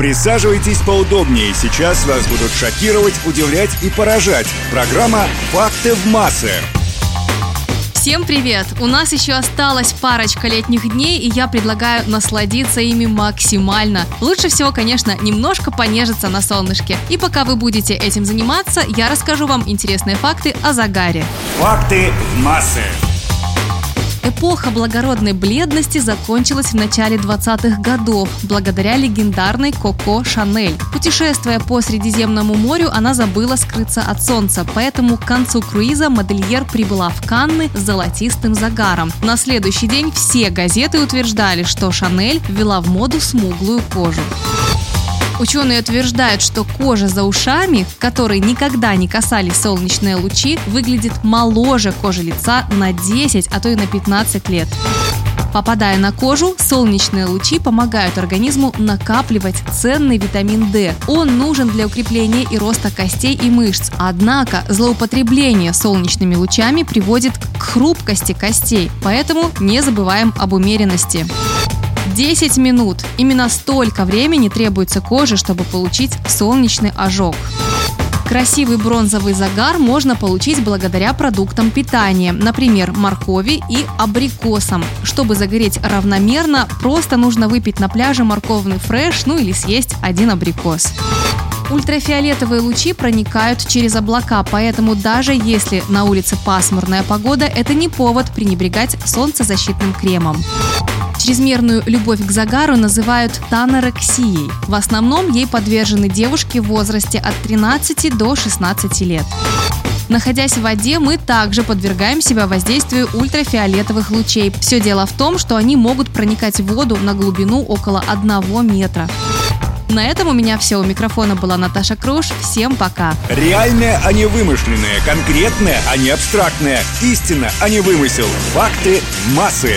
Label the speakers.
Speaker 1: Присаживайтесь поудобнее. Сейчас вас будут шокировать, удивлять и поражать. Программа «Факты в массы».
Speaker 2: Всем привет! У нас еще осталась парочка летних дней, и я предлагаю насладиться ими максимально. Лучше всего, конечно, немножко понежиться на солнышке. И пока вы будете этим заниматься, я расскажу вам интересные факты о загаре.
Speaker 1: Факты в массы.
Speaker 2: Эпоха благородной бледности закончилась в начале 20-х годов благодаря легендарной Коко Шанель. Путешествуя по Средиземному морю, она забыла скрыться от солнца, поэтому к концу круиза модельер прибыла в Канны с золотистым загаром. На следующий день все газеты утверждали, что Шанель ввела в моду смуглую кожу. Ученые утверждают, что кожа за ушами, которой никогда не касались солнечные лучи, выглядит моложе кожи лица на 10, а то и на 15 лет. Попадая на кожу, солнечные лучи помогают организму накапливать ценный витамин D. Он нужен для укрепления и роста костей и мышц. Однако злоупотребление солнечными лучами приводит к хрупкости костей, поэтому не забываем об умеренности. 10 минут. Именно столько времени требуется коже, чтобы получить солнечный ожог. Красивый бронзовый загар можно получить благодаря продуктам питания, например, моркови и абрикосам. Чтобы загореть равномерно, просто нужно выпить на пляже морковный фреш, ну или съесть один абрикос. Ультрафиолетовые лучи проникают через облака, поэтому даже если на улице пасмурная погода, это не повод пренебрегать солнцезащитным кремом. Чрезмерную любовь к загару называют танорексией. В основном ей подвержены девушки в возрасте от 13 до 16 лет. Находясь в воде, мы также подвергаем себя воздействию ультрафиолетовых лучей. Все дело в том, что они могут проникать в воду на глубину около 1 метра. На этом у меня все. У микрофона была Наташа Круш. Всем пока.
Speaker 1: Реальное, а не вымышленное. Конкретное, а не абстрактное. Истина, а не вымысел. Факты массы.